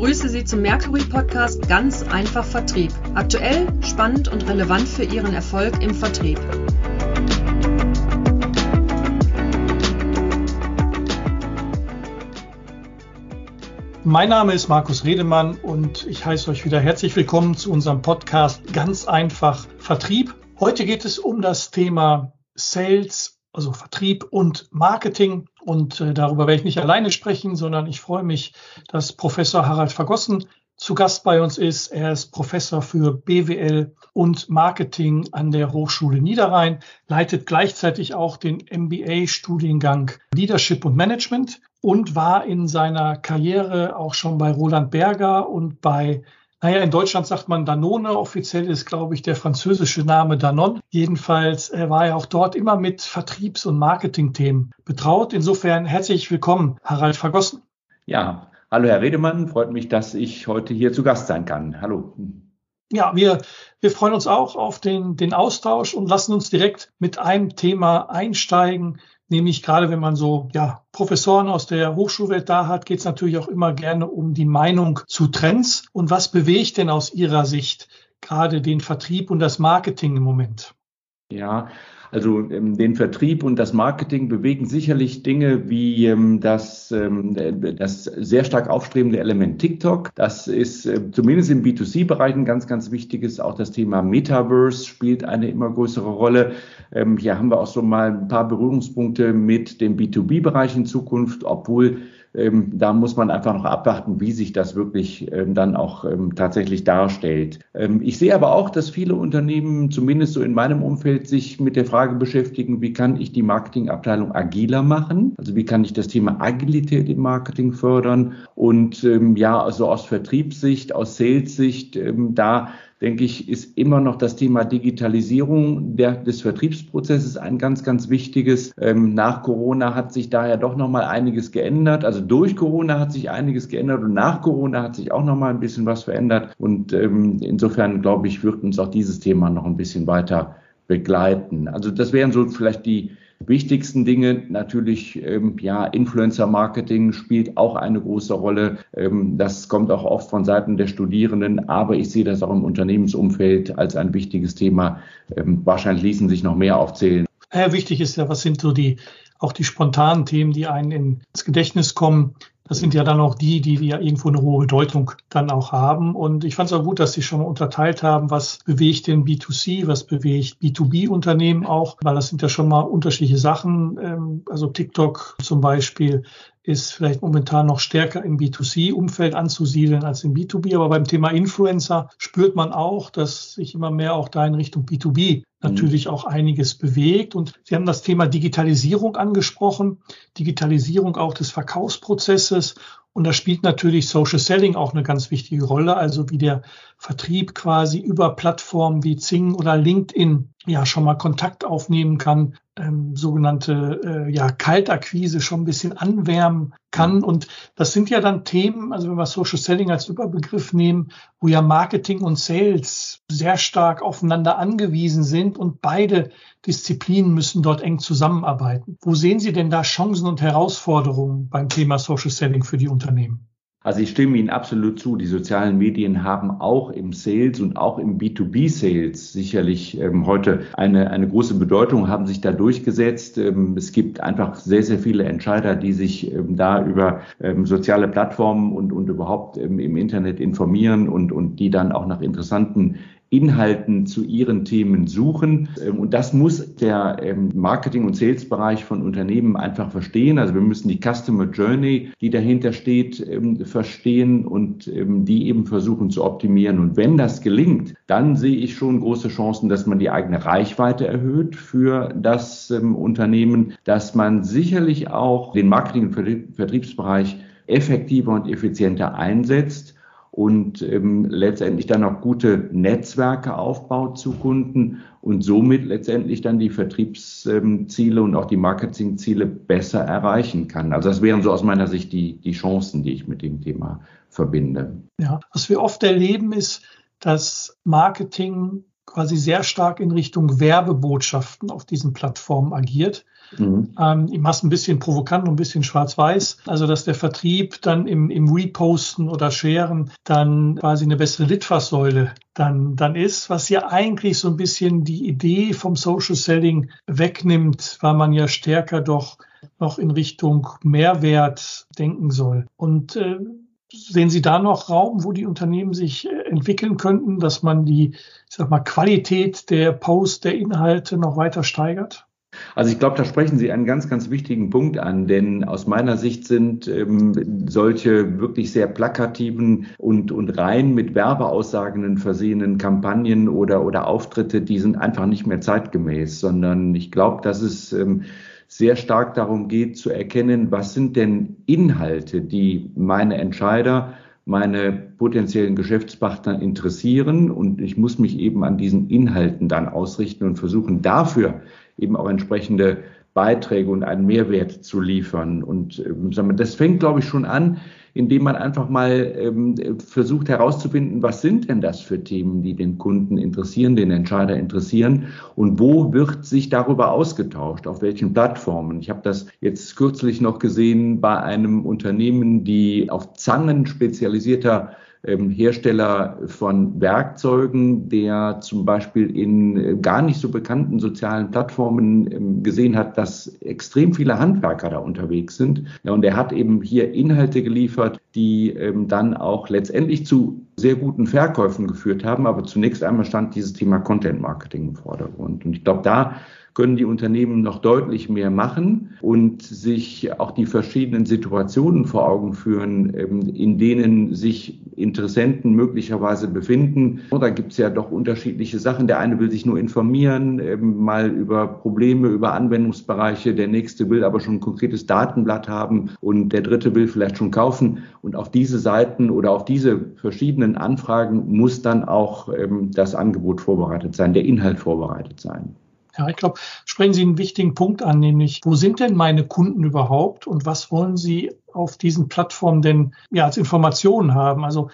begrüße Sie zum Mercury Podcast Ganz einfach Vertrieb. Aktuell, spannend und relevant für Ihren Erfolg im Vertrieb. Mein Name ist Markus Redemann und ich heiße euch wieder herzlich willkommen zu unserem Podcast Ganz einfach Vertrieb. Heute geht es um das Thema Sales also Vertrieb und Marketing. Und äh, darüber werde ich nicht alleine sprechen, sondern ich freue mich, dass Professor Harald Vergossen zu Gast bei uns ist. Er ist Professor für BWL und Marketing an der Hochschule Niederrhein, leitet gleichzeitig auch den MBA-Studiengang Leadership und Management und war in seiner Karriere auch schon bei Roland Berger und bei naja, in Deutschland sagt man Danone, offiziell ist, glaube ich, der französische Name Danone. Jedenfalls äh, war er auch dort immer mit Vertriebs- und Marketingthemen betraut. Insofern herzlich willkommen, Harald Vergossen. Ja, hallo Herr Redemann, freut mich, dass ich heute hier zu Gast sein kann. Hallo. Ja, wir, wir freuen uns auch auf den, den Austausch und lassen uns direkt mit einem Thema einsteigen, Nämlich gerade wenn man so ja, Professoren aus der Hochschulwelt da hat, geht es natürlich auch immer gerne um die Meinung zu Trends. Und was bewegt denn aus Ihrer Sicht gerade den Vertrieb und das Marketing im Moment? Ja, also ähm, den Vertrieb und das Marketing bewegen sicherlich Dinge wie ähm, das, ähm, das sehr stark aufstrebende Element TikTok. Das ist äh, zumindest im B2C-Bereich ein ganz, ganz wichtiges. Auch das Thema Metaverse spielt eine immer größere Rolle. Ähm, hier haben wir auch so mal ein paar Berührungspunkte mit dem B2B-Bereich in Zukunft, obwohl ähm, da muss man einfach noch abwarten, wie sich das wirklich ähm, dann auch ähm, tatsächlich darstellt. Ähm, ich sehe aber auch, dass viele Unternehmen, zumindest so in meinem Umfeld, sich mit der Frage beschäftigen, wie kann ich die Marketingabteilung agiler machen? Also wie kann ich das Thema Agilität im Marketing fördern? Und ähm, ja, also aus Vertriebssicht, aus Sales-Sicht, ähm, da denke ich, ist immer noch das Thema Digitalisierung der, des Vertriebsprozesses ein ganz, ganz wichtiges. Ähm, nach Corona hat sich daher doch noch mal einiges geändert. Also durch Corona hat sich einiges geändert und nach Corona hat sich auch noch mal ein bisschen was verändert. Und ähm, insofern glaube ich, wird uns auch dieses Thema noch ein bisschen weiter begleiten. Also das wären so vielleicht die wichtigsten Dinge. Natürlich, ähm, ja, Influencer-Marketing spielt auch eine große Rolle. Ähm, das kommt auch oft von Seiten der Studierenden, aber ich sehe das auch im Unternehmensumfeld als ein wichtiges Thema. Ähm, wahrscheinlich ließen sich noch mehr aufzählen. Ja, wichtig ist ja, was sind so die auch die spontanen Themen, die einen ins Gedächtnis kommen. Das sind ja dann auch die, die ja irgendwo eine hohe Bedeutung dann auch haben. Und ich fand es auch gut, dass Sie schon mal unterteilt haben, was bewegt den B2C, was bewegt B2B-Unternehmen auch, weil das sind ja schon mal unterschiedliche Sachen. Ähm, also TikTok zum Beispiel ist vielleicht momentan noch stärker im B2C-Umfeld anzusiedeln als im B2B. Aber beim Thema Influencer spürt man auch, dass sich immer mehr auch da in Richtung B2B natürlich auch einiges bewegt. Und Sie haben das Thema Digitalisierung angesprochen, Digitalisierung auch des Verkaufsprozesses. Und da spielt natürlich Social Selling auch eine ganz wichtige Rolle, also wie der Vertrieb quasi über Plattformen wie Zing oder LinkedIn ja schon mal Kontakt aufnehmen kann, ähm, sogenannte äh, ja Kaltakquise schon ein bisschen anwärmen kann. Mhm. Und das sind ja dann Themen, also wenn wir Social Selling als Überbegriff nehmen, wo ja Marketing und Sales sehr stark aufeinander angewiesen sind und beide Disziplinen müssen dort eng zusammenarbeiten. Wo sehen Sie denn da Chancen und Herausforderungen beim Thema Social Selling für die Unternehmen? Also ich stimme Ihnen absolut zu. Die sozialen Medien haben auch im Sales und auch im B2B-Sales sicherlich ähm, heute eine, eine große Bedeutung, haben sich da durchgesetzt. Ähm, es gibt einfach sehr, sehr viele Entscheider, die sich ähm, da über ähm, soziale Plattformen und, und überhaupt ähm, im Internet informieren und, und die dann auch nach interessanten Inhalten zu ihren Themen suchen. Ähm, und das muss der ähm, Marketing- und Sales-Bereich von Unternehmen einfach verstehen. Also wir müssen die Customer Journey, die dahinter steht, ähm, verstehen und die eben versuchen zu optimieren. Und wenn das gelingt, dann sehe ich schon große Chancen, dass man die eigene Reichweite erhöht für das Unternehmen, dass man sicherlich auch den Marketing- und Vertriebsbereich effektiver und effizienter einsetzt und ähm, letztendlich dann auch gute Netzwerke aufbaut zu Kunden und somit letztendlich dann die Vertriebsziele und auch die Marketingziele besser erreichen kann. Also das wären so aus meiner Sicht die, die Chancen, die ich mit dem Thema verbinde. Ja, was wir oft erleben ist, dass Marketing quasi sehr stark in Richtung Werbebotschaften auf diesen Plattformen agiert. Mhm. Ähm, ich mache es ein bisschen provokant und ein bisschen schwarz-weiß. Also, dass der Vertrieb dann im, im Reposten oder Sharen dann quasi eine bessere Litfaßsäule dann, dann ist, was ja eigentlich so ein bisschen die Idee vom Social Selling wegnimmt, weil man ja stärker doch noch in Richtung Mehrwert denken soll. Und äh, Sehen Sie da noch Raum, wo die Unternehmen sich äh, entwickeln könnten, dass man die, ich sag mal, Qualität der Post, der Inhalte noch weiter steigert? Also ich glaube, da sprechen Sie einen ganz, ganz wichtigen Punkt an, denn aus meiner Sicht sind ähm, solche wirklich sehr plakativen und, und rein mit Werbeaussagen versehenen Kampagnen oder, oder Auftritte, die sind einfach nicht mehr zeitgemäß, sondern ich glaube, dass es ähm, sehr stark darum geht zu erkennen, was sind denn Inhalte, die meine Entscheider, meine potenziellen Geschäftspartner interessieren. Und ich muss mich eben an diesen Inhalten dann ausrichten und versuchen dafür eben auch entsprechende Beiträge und einen Mehrwert zu liefern. Und äh, das fängt, glaube ich, schon an, indem man einfach mal ähm, versucht herauszufinden, was sind denn das für Themen, die den Kunden interessieren, den Entscheider interessieren und wo wird sich darüber ausgetauscht, auf welchen Plattformen. Ich habe das jetzt kürzlich noch gesehen bei einem Unternehmen, die auf Zangen spezialisierter Hersteller von Werkzeugen, der zum Beispiel in äh, gar nicht so bekannten sozialen Plattformen ähm, gesehen hat, dass extrem viele Handwerker da unterwegs sind. Ja, und er hat eben hier Inhalte geliefert, die ähm, dann auch letztendlich zu sehr guten Verkäufen geführt haben. Aber zunächst einmal stand dieses Thema Content Marketing im Vordergrund. Und ich glaube, da können die Unternehmen noch deutlich mehr machen und sich auch die verschiedenen Situationen vor Augen führen, ähm, in denen sich Interessenten möglicherweise befinden. Da gibt es ja doch unterschiedliche Sachen. Der eine will sich nur informieren, ähm, mal über Probleme, über Anwendungsbereiche. Der nächste will aber schon ein konkretes Datenblatt haben und der dritte will vielleicht schon kaufen. Und auf diese Seiten oder auf diese verschiedenen Anfragen muss dann auch ähm, das Angebot vorbereitet sein, der Inhalt vorbereitet sein. Ja, ich glaube, sprechen Sie einen wichtigen Punkt an, nämlich, wo sind denn meine Kunden überhaupt und was wollen sie auf diesen Plattformen denn ja als Informationen haben? Also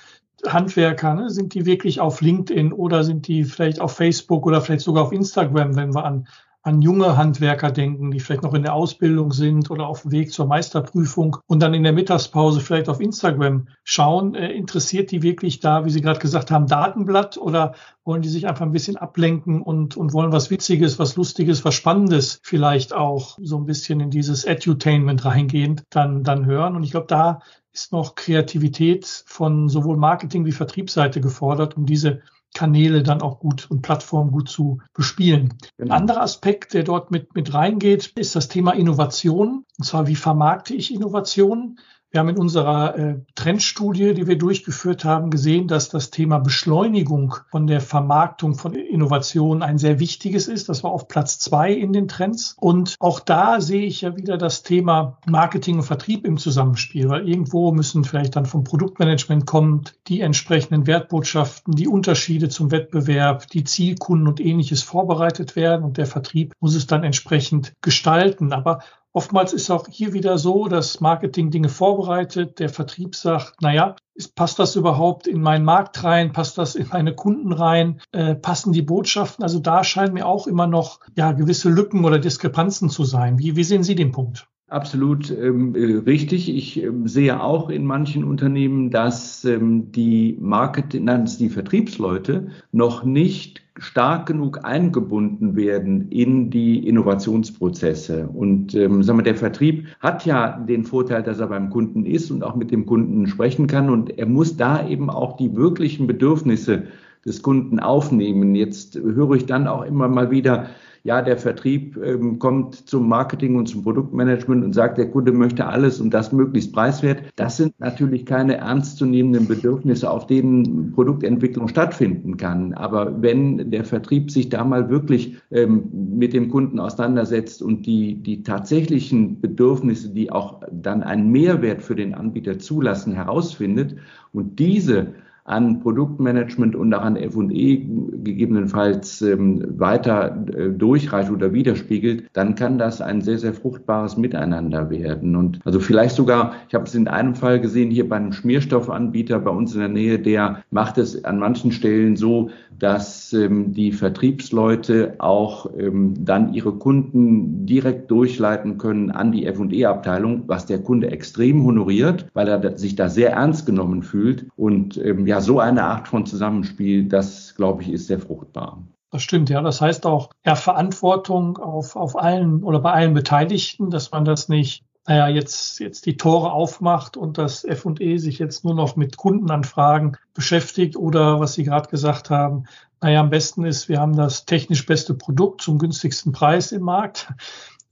Handwerker, ne, sind die wirklich auf LinkedIn oder sind die vielleicht auf Facebook oder vielleicht sogar auf Instagram, wenn wir an an junge Handwerker denken, die vielleicht noch in der Ausbildung sind oder auf dem Weg zur Meisterprüfung und dann in der Mittagspause vielleicht auf Instagram schauen. Äh, interessiert die wirklich da, wie Sie gerade gesagt haben, Datenblatt oder wollen die sich einfach ein bisschen ablenken und, und wollen was Witziges, was Lustiges, was Spannendes vielleicht auch so ein bisschen in dieses Edutainment reingehend dann, dann hören. Und ich glaube, da ist noch Kreativität von sowohl Marketing wie Vertriebsseite gefordert, um diese Kanäle dann auch gut und Plattformen gut zu bespielen. Genau. Ein anderer Aspekt, der dort mit, mit reingeht, ist das Thema Innovation. Und zwar, wie vermarkte ich Innovation? Wir haben in unserer äh, Trendstudie, die wir durchgeführt haben, gesehen, dass das Thema Beschleunigung von der Vermarktung von Innovationen ein sehr wichtiges ist. Das war auf Platz zwei in den Trends. Und auch da sehe ich ja wieder das Thema Marketing und Vertrieb im Zusammenspiel, weil irgendwo müssen vielleicht dann vom Produktmanagement kommt die entsprechenden Wertbotschaften, die Unterschiede zum Wettbewerb, die Zielkunden und ähnliches vorbereitet werden und der Vertrieb muss es dann entsprechend gestalten. Aber Oftmals ist auch hier wieder so, dass Marketing Dinge vorbereitet, der Vertrieb sagt, naja, passt das überhaupt in meinen Markt rein, passt das in meine Kunden rein, äh, passen die Botschaften? Also da scheinen mir auch immer noch ja gewisse Lücken oder Diskrepanzen zu sein. Wie, wie sehen Sie den Punkt? Absolut ähm, äh, richtig. Ich ähm, sehe auch in manchen Unternehmen, dass ähm, die Marketing, nein, dass die Vertriebsleute noch nicht stark genug eingebunden werden in die Innovationsprozesse. Und ähm, sagen wir, der Vertrieb hat ja den Vorteil, dass er beim Kunden ist und auch mit dem Kunden sprechen kann. Und er muss da eben auch die wirklichen Bedürfnisse des Kunden aufnehmen. Jetzt höre ich dann auch immer mal wieder, ja, der Vertrieb ähm, kommt zum Marketing und zum Produktmanagement und sagt, der Kunde möchte alles und das möglichst preiswert. Das sind natürlich keine ernstzunehmenden Bedürfnisse, auf denen Produktentwicklung stattfinden kann. Aber wenn der Vertrieb sich da mal wirklich ähm, mit dem Kunden auseinandersetzt und die, die tatsächlichen Bedürfnisse, die auch dann einen Mehrwert für den Anbieter zulassen, herausfindet und diese an Produktmanagement und auch an F&E gegebenenfalls ähm, weiter äh, durchreicht oder widerspiegelt, dann kann das ein sehr, sehr fruchtbares Miteinander werden. Und also vielleicht sogar, ich habe es in einem Fall gesehen, hier bei einem Schmierstoffanbieter bei uns in der Nähe, der macht es an manchen Stellen so, dass ähm, die Vertriebsleute auch ähm, dann ihre Kunden direkt durchleiten können an die F&E-Abteilung, was der Kunde extrem honoriert, weil er sich da sehr ernst genommen fühlt. Und ähm, ja, so eine Art von Zusammenspiel, das glaube ich, ist sehr fruchtbar. Das stimmt, ja. Das heißt auch ja, Verantwortung auf, auf allen oder bei allen Beteiligten, dass man das nicht naja, jetzt, jetzt die Tore aufmacht und das F&E sich jetzt nur noch mit Kundenanfragen beschäftigt oder was Sie gerade gesagt haben, naja, am besten ist, wir haben das technisch beste Produkt zum günstigsten Preis im Markt.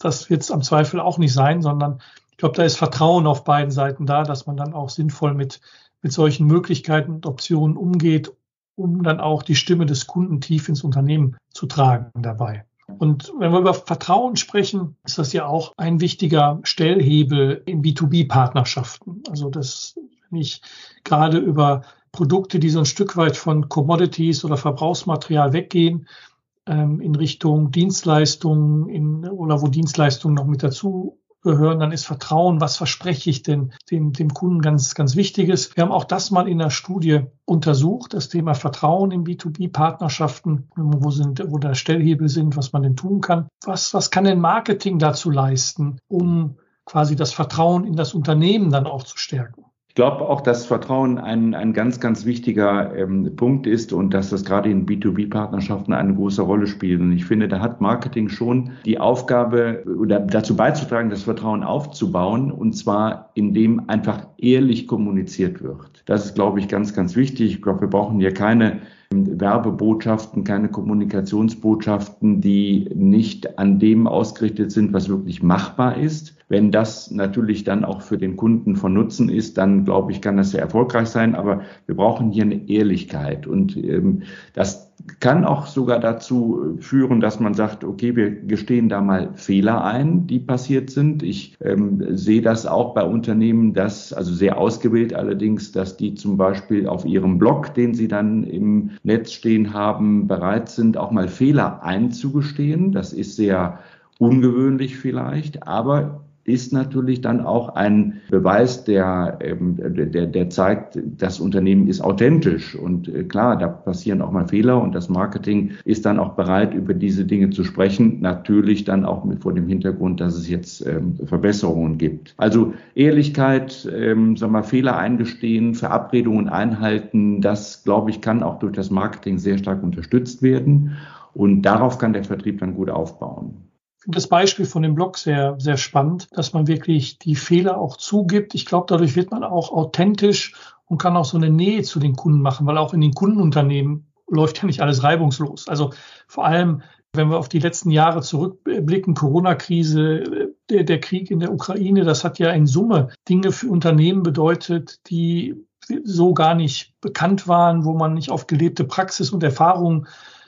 Das wird es am Zweifel auch nicht sein, sondern ich glaube, da ist Vertrauen auf beiden Seiten da, dass man dann auch sinnvoll mit, mit solchen Möglichkeiten und Optionen umgeht, um dann auch die Stimme des Kunden tief ins Unternehmen zu tragen dabei. Und wenn wir über Vertrauen sprechen, ist das ja auch ein wichtiger Stellhebel in B2B-Partnerschaften. Also das, wenn ich gerade über Produkte, die so ein Stück weit von Commodities oder Verbrauchsmaterial weggehen, ähm, in Richtung Dienstleistungen in, oder wo Dienstleistungen noch mit dazu gehören, dann ist Vertrauen, was verspreche ich denn dem, dem Kunden ganz, ganz wichtiges. Wir haben auch das mal in der Studie untersucht, das Thema Vertrauen in B2B-Partnerschaften, wo sind, wo da Stellhebel sind, was man denn tun kann. Was, was kann denn Marketing dazu leisten, um quasi das Vertrauen in das Unternehmen dann auch zu stärken? Ich glaube auch, dass Vertrauen ein, ein ganz, ganz wichtiger ähm, Punkt ist und dass das gerade in B2B-Partnerschaften eine große Rolle spielt. Und ich finde, da hat Marketing schon die Aufgabe oder dazu beizutragen, das Vertrauen aufzubauen und zwar indem einfach ehrlich kommuniziert wird. Das ist, glaube ich, ganz, ganz wichtig. Ich glaube, wir brauchen hier keine Werbebotschaften, keine Kommunikationsbotschaften, die nicht an dem ausgerichtet sind, was wirklich machbar ist. Wenn das natürlich dann auch für den Kunden von Nutzen ist, dann glaube ich, kann das sehr erfolgreich sein. Aber wir brauchen hier eine Ehrlichkeit. Und ähm, das kann auch sogar dazu führen, dass man sagt, okay, wir gestehen da mal Fehler ein, die passiert sind. Ich ähm, sehe das auch bei Unternehmen, dass, also sehr ausgewählt allerdings, dass die zum Beispiel auf ihrem Blog, den sie dann im Netz stehen haben, bereit sind, auch mal Fehler einzugestehen. Das ist sehr ungewöhnlich vielleicht, aber ist natürlich dann auch ein Beweis, der, ähm, der, der zeigt, das Unternehmen ist authentisch. Und äh, klar, da passieren auch mal Fehler und das Marketing ist dann auch bereit, über diese Dinge zu sprechen. Natürlich dann auch mit vor dem Hintergrund, dass es jetzt ähm, Verbesserungen gibt. Also Ehrlichkeit, ähm, sagen wir, Fehler eingestehen, Verabredungen einhalten, das, glaube ich, kann auch durch das Marketing sehr stark unterstützt werden. Und darauf kann der Vertrieb dann gut aufbauen das Beispiel von dem Blog sehr, sehr spannend, dass man wirklich die Fehler auch zugibt. Ich glaube, dadurch wird man auch authentisch und kann auch so eine Nähe zu den Kunden machen, weil auch in den Kundenunternehmen läuft ja nicht alles reibungslos. Also vor allem, wenn wir auf die letzten Jahre zurückblicken, Corona-Krise, der, der Krieg in der Ukraine, das hat ja in Summe Dinge für Unternehmen bedeutet, die so gar nicht bekannt waren, wo man nicht auf gelebte Praxis und Erfahrungen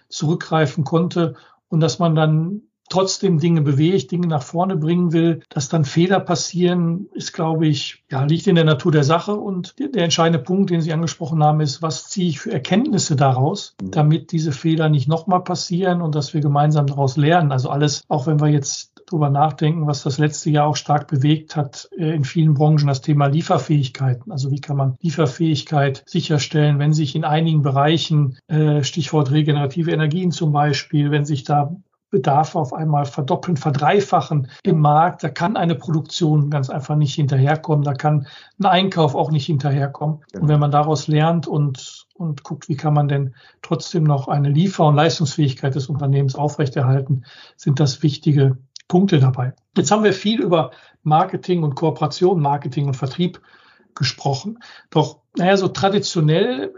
zurückgreifen konnte und dass man dann trotzdem Dinge bewegt, Dinge nach vorne bringen will, dass dann Fehler passieren, ist, glaube ich, ja, liegt in der Natur der Sache. Und der entscheidende Punkt, den Sie angesprochen haben, ist, was ziehe ich für Erkenntnisse daraus, mhm. damit diese Fehler nicht nochmal passieren und dass wir gemeinsam daraus lernen. Also alles, auch wenn wir jetzt drüber nachdenken, was das letzte Jahr auch stark bewegt hat äh, in vielen Branchen, das Thema Lieferfähigkeiten. Also wie kann man Lieferfähigkeit sicherstellen, wenn sich in einigen Bereichen, äh, Stichwort regenerative Energien zum Beispiel, wenn sich da Bedarf auf einmal verdoppeln, verdreifachen im Markt. Da kann eine Produktion ganz einfach nicht hinterherkommen. Da kann ein Einkauf auch nicht hinterherkommen. Und wenn man daraus lernt und, und guckt, wie kann man denn trotzdem noch eine Liefer- und Leistungsfähigkeit des Unternehmens aufrechterhalten, sind das wichtige Punkte dabei. Jetzt haben wir viel über Marketing und Kooperation, Marketing und Vertrieb gesprochen. Doch, naja, so traditionell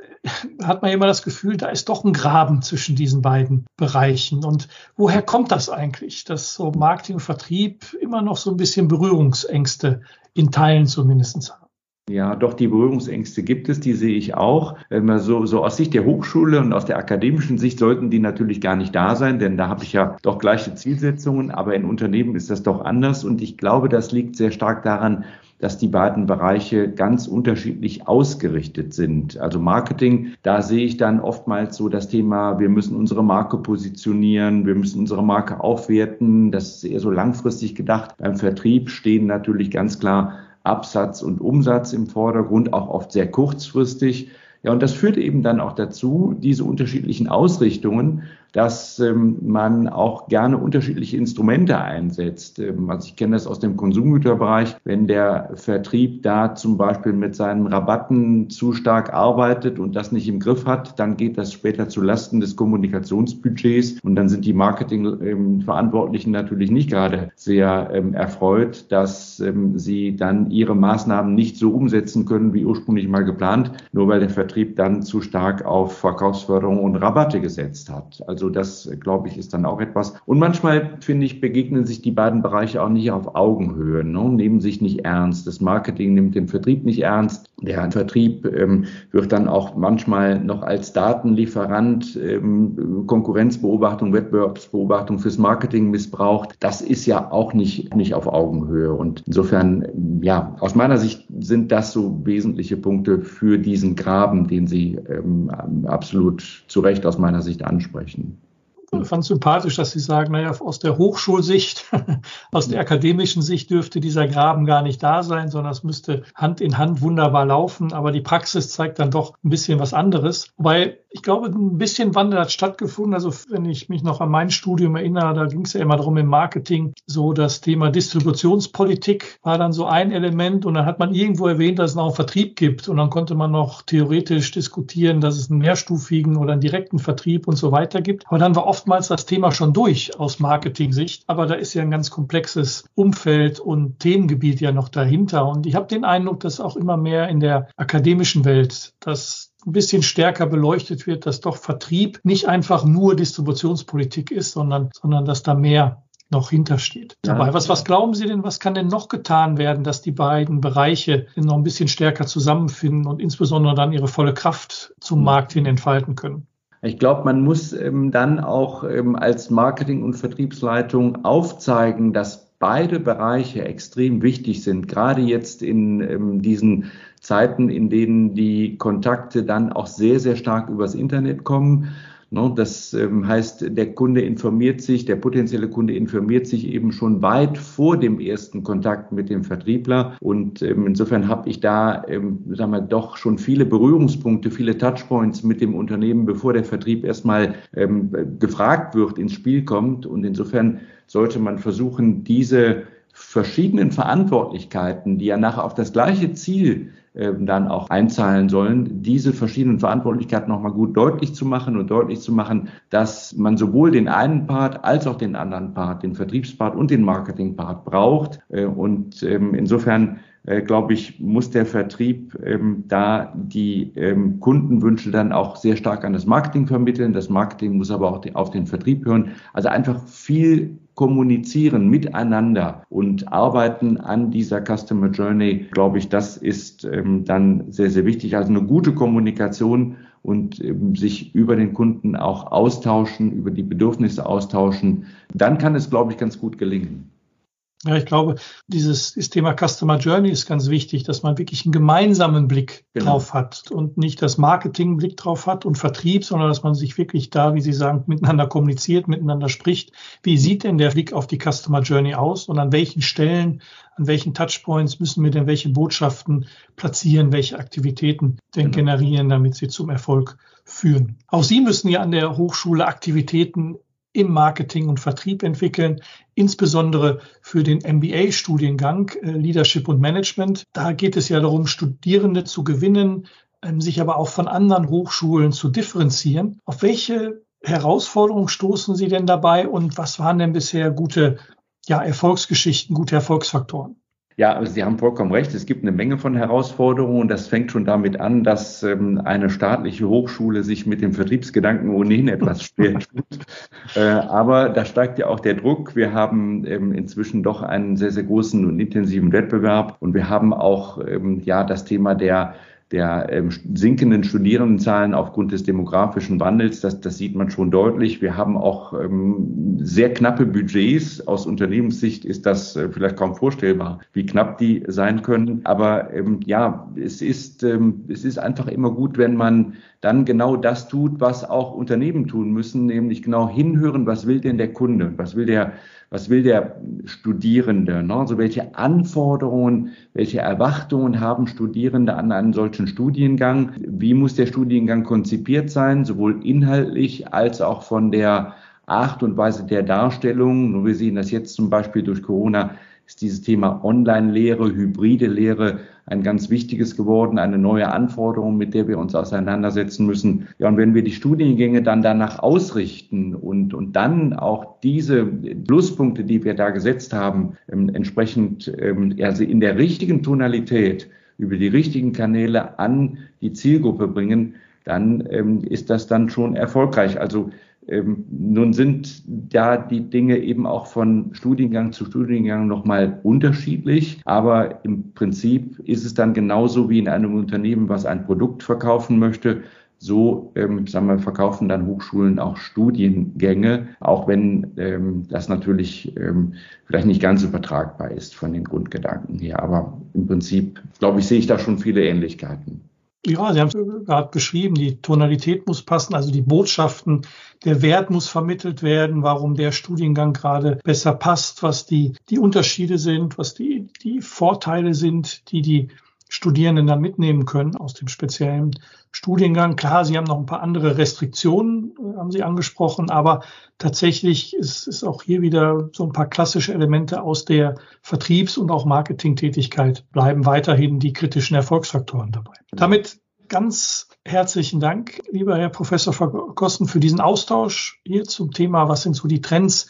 hat man immer das Gefühl, da ist doch ein Graben zwischen diesen beiden Bereichen. Und woher kommt das eigentlich, dass so Marketing und Vertrieb immer noch so ein bisschen Berührungsängste in Teilen zumindest haben? Ja, doch, die Berührungsängste gibt es, die sehe ich auch. So, so aus Sicht der Hochschule und aus der akademischen Sicht sollten die natürlich gar nicht da sein, denn da habe ich ja doch gleiche Zielsetzungen, aber in Unternehmen ist das doch anders und ich glaube, das liegt sehr stark daran, dass die beiden Bereiche ganz unterschiedlich ausgerichtet sind. Also Marketing, da sehe ich dann oftmals so das Thema, wir müssen unsere Marke positionieren, wir müssen unsere Marke aufwerten. Das ist eher so langfristig gedacht. Beim Vertrieb stehen natürlich ganz klar Absatz und Umsatz im Vordergrund, auch oft sehr kurzfristig. Ja, und das führt eben dann auch dazu, diese unterschiedlichen Ausrichtungen dass ähm, man auch gerne unterschiedliche Instrumente einsetzt. Ähm, also ich kenne das aus dem Konsumgüterbereich, wenn der Vertrieb da zum Beispiel mit seinen Rabatten zu stark arbeitet und das nicht im Griff hat, dann geht das später zu Lasten des Kommunikationsbudgets und dann sind die Marketingverantwortlichen natürlich nicht gerade sehr ähm, erfreut, dass ähm, sie dann ihre Maßnahmen nicht so umsetzen können, wie ursprünglich mal geplant, nur weil der Vertrieb dann zu stark auf Verkaufsförderung und Rabatte gesetzt hat. Also also das, glaube ich, ist dann auch etwas. Und manchmal, finde ich, begegnen sich die beiden Bereiche auch nicht auf Augenhöhe, ne? nehmen sich nicht ernst. Das Marketing nimmt den Vertrieb nicht ernst. Der Vertrieb ähm, wird dann auch manchmal noch als Datenlieferant ähm, Konkurrenzbeobachtung, Wettbewerbsbeobachtung fürs Marketing missbraucht. Das ist ja auch nicht, nicht auf Augenhöhe. Und insofern, ja, aus meiner Sicht sind das so wesentliche Punkte für diesen Graben, den Sie ähm, absolut zu Recht aus meiner Sicht ansprechen. Ich fand sympathisch, dass Sie sagen, naja, aus der Hochschulsicht, aus der akademischen Sicht dürfte dieser Graben gar nicht da sein, sondern es müsste Hand in Hand wunderbar laufen. Aber die Praxis zeigt dann doch ein bisschen was anderes. Wobei ich glaube, ein bisschen Wandel hat stattgefunden. Also wenn ich mich noch an mein Studium erinnere, da ging es ja immer darum im Marketing, so das Thema Distributionspolitik war dann so ein Element und dann hat man irgendwo erwähnt, dass es noch einen Vertrieb gibt und dann konnte man noch theoretisch diskutieren, dass es einen mehrstufigen oder einen direkten Vertrieb und so weiter gibt. Aber dann war oftmals das Thema schon durch aus Marketing-Sicht. Aber da ist ja ein ganz komplexes Umfeld und Themengebiet ja noch dahinter. Und ich habe den Eindruck, dass auch immer mehr in der akademischen Welt das ein bisschen stärker beleuchtet wird, dass doch Vertrieb nicht einfach nur Distributionspolitik ist, sondern, sondern dass da mehr noch hintersteht. Dabei, was, was glauben Sie denn, was kann denn noch getan werden, dass die beiden Bereiche noch ein bisschen stärker zusammenfinden und insbesondere dann ihre volle Kraft zum Markt hin entfalten können? Ich glaube, man muss ähm, dann auch ähm, als Marketing- und Vertriebsleitung aufzeigen, dass beide Bereiche extrem wichtig sind, gerade jetzt in ähm, diesen Zeiten, in denen die Kontakte dann auch sehr, sehr stark übers Internet kommen. Ne, das ähm, heißt, der Kunde informiert sich, der potenzielle Kunde informiert sich eben schon weit vor dem ersten Kontakt mit dem Vertriebler. Und ähm, insofern habe ich da, ähm, sagen wir, doch schon viele Berührungspunkte, viele Touchpoints mit dem Unternehmen, bevor der Vertrieb erstmal gefragt wird, ins Spiel kommt. Und insofern sollte man versuchen, diese verschiedenen Verantwortlichkeiten, die ja nachher auf das gleiche Ziel dann auch einzahlen sollen, diese verschiedenen Verantwortlichkeiten nochmal gut deutlich zu machen und deutlich zu machen, dass man sowohl den einen Part als auch den anderen Part, den Vertriebspart und den Marketingpart braucht. Äh, und ähm, insofern äh, glaube ich, muss der Vertrieb ähm, da die ähm, Kundenwünsche dann auch sehr stark an das Marketing vermitteln. Das Marketing muss aber auch die, auf den Vertrieb hören. Also einfach viel kommunizieren miteinander und arbeiten an dieser Customer Journey, glaube ich, das ist ähm, dann sehr, sehr wichtig. Also eine gute Kommunikation und ähm, sich über den Kunden auch austauschen, über die Bedürfnisse austauschen. Dann kann es, glaube ich, ganz gut gelingen. Ja, ich glaube, dieses, Thema Customer Journey ist ganz wichtig, dass man wirklich einen gemeinsamen Blick genau. drauf hat und nicht das Marketing Blick drauf hat und Vertrieb, sondern dass man sich wirklich da, wie Sie sagen, miteinander kommuniziert, miteinander spricht. Wie sieht denn der Blick auf die Customer Journey aus und an welchen Stellen, an welchen Touchpoints müssen wir denn welche Botschaften platzieren, welche Aktivitäten denn genau. generieren, damit sie zum Erfolg führen. Auch Sie müssen ja an der Hochschule Aktivitäten im Marketing und Vertrieb entwickeln, insbesondere für den MBA-Studiengang äh, Leadership und Management. Da geht es ja darum, Studierende zu gewinnen, ähm, sich aber auch von anderen Hochschulen zu differenzieren. Auf welche Herausforderungen stoßen Sie denn dabei und was waren denn bisher gute ja, Erfolgsgeschichten, gute Erfolgsfaktoren? Ja, Sie haben vollkommen recht. Es gibt eine Menge von Herausforderungen und das fängt schon damit an, dass ähm, eine staatliche Hochschule sich mit dem Vertriebsgedanken ohnehin etwas schwer tut. Äh, aber da steigt ja auch der Druck. Wir haben ähm, inzwischen doch einen sehr, sehr großen und intensiven Wettbewerb und wir haben auch ähm, ja das Thema der der ähm, sinkenden Studierendenzahlen aufgrund des demografischen Wandels. Das, das sieht man schon deutlich. Wir haben auch ähm, sehr knappe Budgets. Aus Unternehmenssicht ist das äh, vielleicht kaum vorstellbar, wie knapp die sein können. Aber ähm, ja, es ist, ähm, es ist einfach immer gut, wenn man dann genau das tut, was auch Unternehmen tun müssen, nämlich genau hinhören, was will denn der Kunde, was will der was will der Studierende? Ne? Also welche Anforderungen, welche Erwartungen haben Studierende an einen solchen Studiengang? Wie muss der Studiengang konzipiert sein, sowohl inhaltlich als auch von der Art und Weise der Darstellung? Nur wir sehen das jetzt zum Beispiel durch Corona ist dieses Thema Online-Lehre, hybride Lehre ein ganz wichtiges geworden, eine neue Anforderung, mit der wir uns auseinandersetzen müssen. Ja, und wenn wir die Studiengänge dann danach ausrichten und, und dann auch diese Pluspunkte, die wir da gesetzt haben, ähm, entsprechend also in der richtigen Tonalität über die richtigen Kanäle an die Zielgruppe bringen, dann ähm, ist das dann schon erfolgreich. Also ähm, nun sind da die Dinge eben auch von Studiengang zu Studiengang nochmal unterschiedlich, aber im Prinzip ist es dann genauso wie in einem Unternehmen, was ein Produkt verkaufen möchte. So ähm, sagen wir, verkaufen dann Hochschulen auch Studiengänge, auch wenn ähm, das natürlich ähm, vielleicht nicht ganz übertragbar ist von den Grundgedanken her. Aber im Prinzip, glaube ich, sehe ich da schon viele Ähnlichkeiten. Ja, Sie haben es gerade beschrieben, die Tonalität muss passen, also die Botschaften, der Wert muss vermittelt werden, warum der Studiengang gerade besser passt, was die, die Unterschiede sind, was die, die Vorteile sind, die die Studierenden dann mitnehmen können aus dem speziellen Studiengang. Klar, Sie haben noch ein paar andere Restriktionen, äh, haben Sie angesprochen, aber tatsächlich ist, ist auch hier wieder so ein paar klassische Elemente aus der Vertriebs- und auch Marketingtätigkeit bleiben weiterhin die kritischen Erfolgsfaktoren dabei. Damit ganz herzlichen Dank, lieber Herr Professor Verkosten, für diesen Austausch hier zum Thema, was sind so die Trends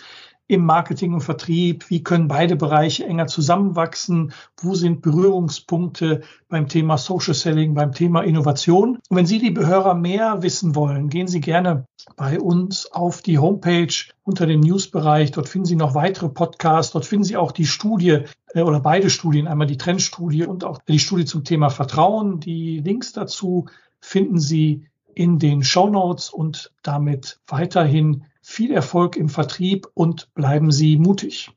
im Marketing und Vertrieb? Wie können beide Bereiche enger zusammenwachsen? Wo sind Berührungspunkte beim Thema Social Selling, beim Thema Innovation? Und wenn Sie, liebe Hörer, mehr wissen wollen, gehen Sie gerne bei uns auf die Homepage unter dem Newsbereich. Dort finden Sie noch weitere Podcasts. Dort finden Sie auch die Studie äh, oder beide Studien, einmal die Trendstudie und auch die Studie zum Thema Vertrauen. Die Links dazu finden Sie in den Show Notes und damit weiterhin viel Erfolg im Vertrieb und bleiben Sie mutig.